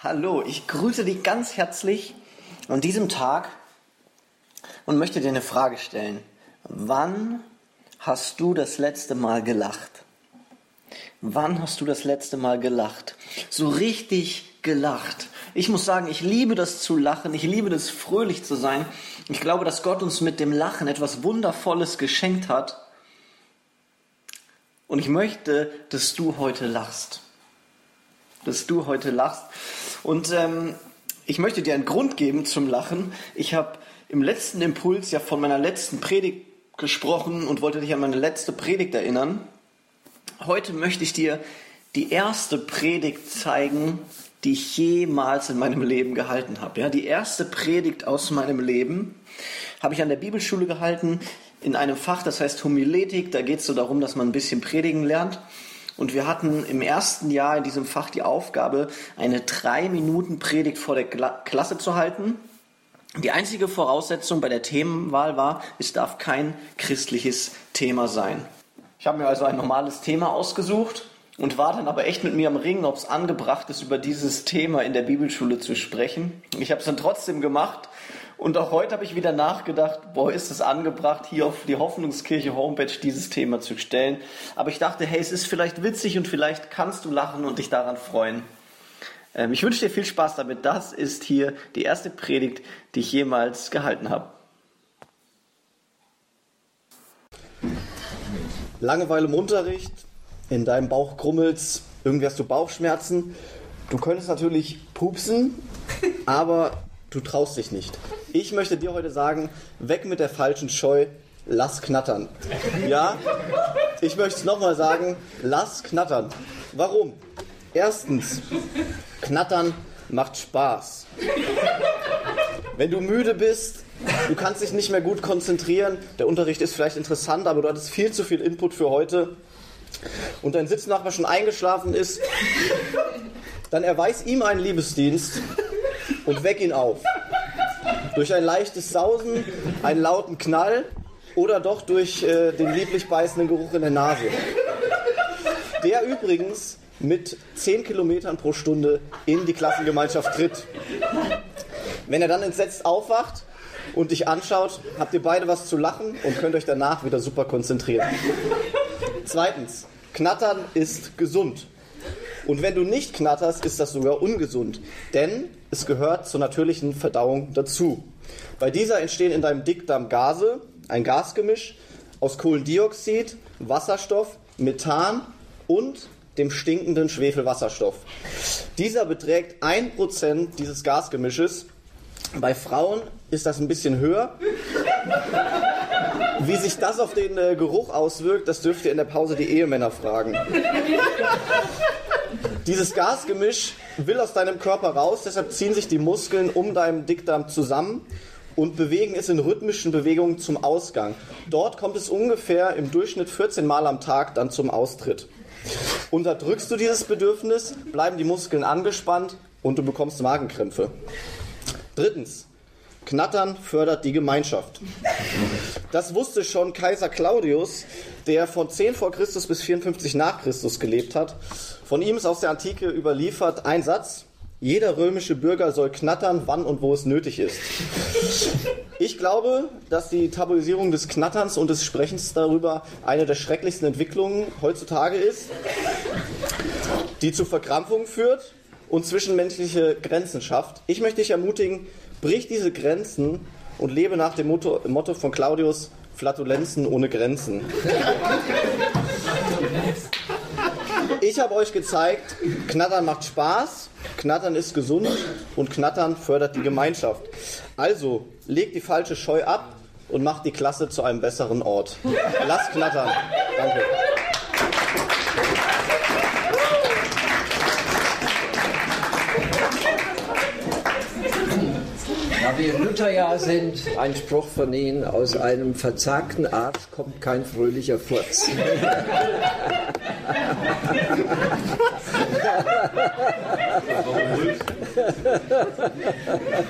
Hallo, ich grüße dich ganz herzlich an diesem Tag und möchte dir eine Frage stellen. Wann hast du das letzte Mal gelacht? Wann hast du das letzte Mal gelacht? So richtig gelacht. Ich muss sagen, ich liebe das zu lachen, ich liebe das fröhlich zu sein. Ich glaube, dass Gott uns mit dem Lachen etwas Wundervolles geschenkt hat. Und ich möchte, dass du heute lachst. Dass du heute lachst. Und ähm, ich möchte dir einen Grund geben zum Lachen. Ich habe im letzten Impuls ja von meiner letzten Predigt gesprochen und wollte dich an meine letzte Predigt erinnern. Heute möchte ich dir die erste Predigt zeigen, die ich jemals in meinem Leben gehalten habe. Ja, die erste Predigt aus meinem Leben habe ich an der Bibelschule gehalten in einem Fach, das heißt Homiletik. Da geht es so darum, dass man ein bisschen predigen lernt. Und wir hatten im ersten Jahr in diesem Fach die Aufgabe, eine drei Minuten Predigt vor der Klasse zu halten. Die einzige Voraussetzung bei der Themenwahl war, es darf kein christliches Thema sein. Ich habe mir also ein normales Thema ausgesucht und war dann aber echt mit mir am Ringen, ob es angebracht ist, über dieses Thema in der Bibelschule zu sprechen. Ich habe es dann trotzdem gemacht und auch heute habe ich wieder nachgedacht, boah, ist es angebracht, hier auf die Hoffnungskirche Homepage dieses Thema zu stellen. Aber ich dachte, hey, es ist vielleicht witzig und vielleicht kannst du lachen und dich daran freuen. Ähm, ich wünsche dir viel Spaß damit. Das ist hier die erste Predigt, die ich jemals gehalten habe. Langeweile im Unterricht, in deinem Bauch krummelt's, irgendwie hast du Bauchschmerzen. Du könntest natürlich pupsen, aber du traust dich nicht. Ich möchte dir heute sagen, weg mit der falschen Scheu, lass knattern. Ja, ich möchte es nochmal sagen, lass knattern. Warum? Erstens, knattern macht Spaß. Wenn du müde bist, du kannst dich nicht mehr gut konzentrieren, der Unterricht ist vielleicht interessant, aber du hattest viel zu viel Input für heute und dein Sitznachbar schon eingeschlafen ist, dann erweis ihm einen Liebesdienst und weck ihn auf. Durch ein leichtes Sausen, einen lauten Knall oder doch durch äh, den lieblich beißenden Geruch in der Nase. Der übrigens mit 10 Kilometern pro Stunde in die Klassengemeinschaft tritt. Wenn er dann entsetzt aufwacht und dich anschaut, habt ihr beide was zu lachen und könnt euch danach wieder super konzentrieren. Zweitens, Knattern ist gesund. Und wenn du nicht knatterst, ist das sogar ungesund, denn es gehört zur natürlichen Verdauung dazu. Bei dieser entstehen in deinem Dickdarm Gase, ein Gasgemisch aus Kohlendioxid, Wasserstoff, Methan und dem stinkenden Schwefelwasserstoff. Dieser beträgt 1% dieses Gasgemisches. Bei Frauen ist das ein bisschen höher. Wie sich das auf den äh, Geruch auswirkt, das dürft ihr in der Pause die Ehemänner fragen. Dieses Gasgemisch will aus deinem Körper raus, deshalb ziehen sich die Muskeln um deinem Dickdarm zusammen und bewegen es in rhythmischen Bewegungen zum Ausgang. Dort kommt es ungefähr im Durchschnitt 14 Mal am Tag dann zum Austritt. Unterdrückst du dieses Bedürfnis, bleiben die Muskeln angespannt und du bekommst Magenkrämpfe. Drittens, Knattern fördert die Gemeinschaft. Das wusste schon Kaiser Claudius, der von 10 vor Christus bis 54 nach Christus gelebt hat. Von ihm ist aus der Antike überliefert ein Satz, jeder römische Bürger soll knattern, wann und wo es nötig ist. Ich glaube, dass die Tabuisierung des Knatterns und des Sprechens darüber eine der schrecklichsten Entwicklungen heutzutage ist, die zu Verkrampfungen führt und zwischenmenschliche Grenzen schafft. Ich möchte dich ermutigen, brich diese Grenzen und lebe nach dem Motto, Motto von Claudius, Flatulenzen ohne Grenzen. Ich habe euch gezeigt, Knattern macht Spaß, Knattern ist gesund und Knattern fördert die Gemeinschaft. Also, legt die falsche Scheu ab und macht die Klasse zu einem besseren Ort. Lasst knattern. Danke. Da wir im Lutherjahr sind, ein Spruch von Ihnen, aus einem verzagten Arsch kommt kein fröhlicher Furz. ja.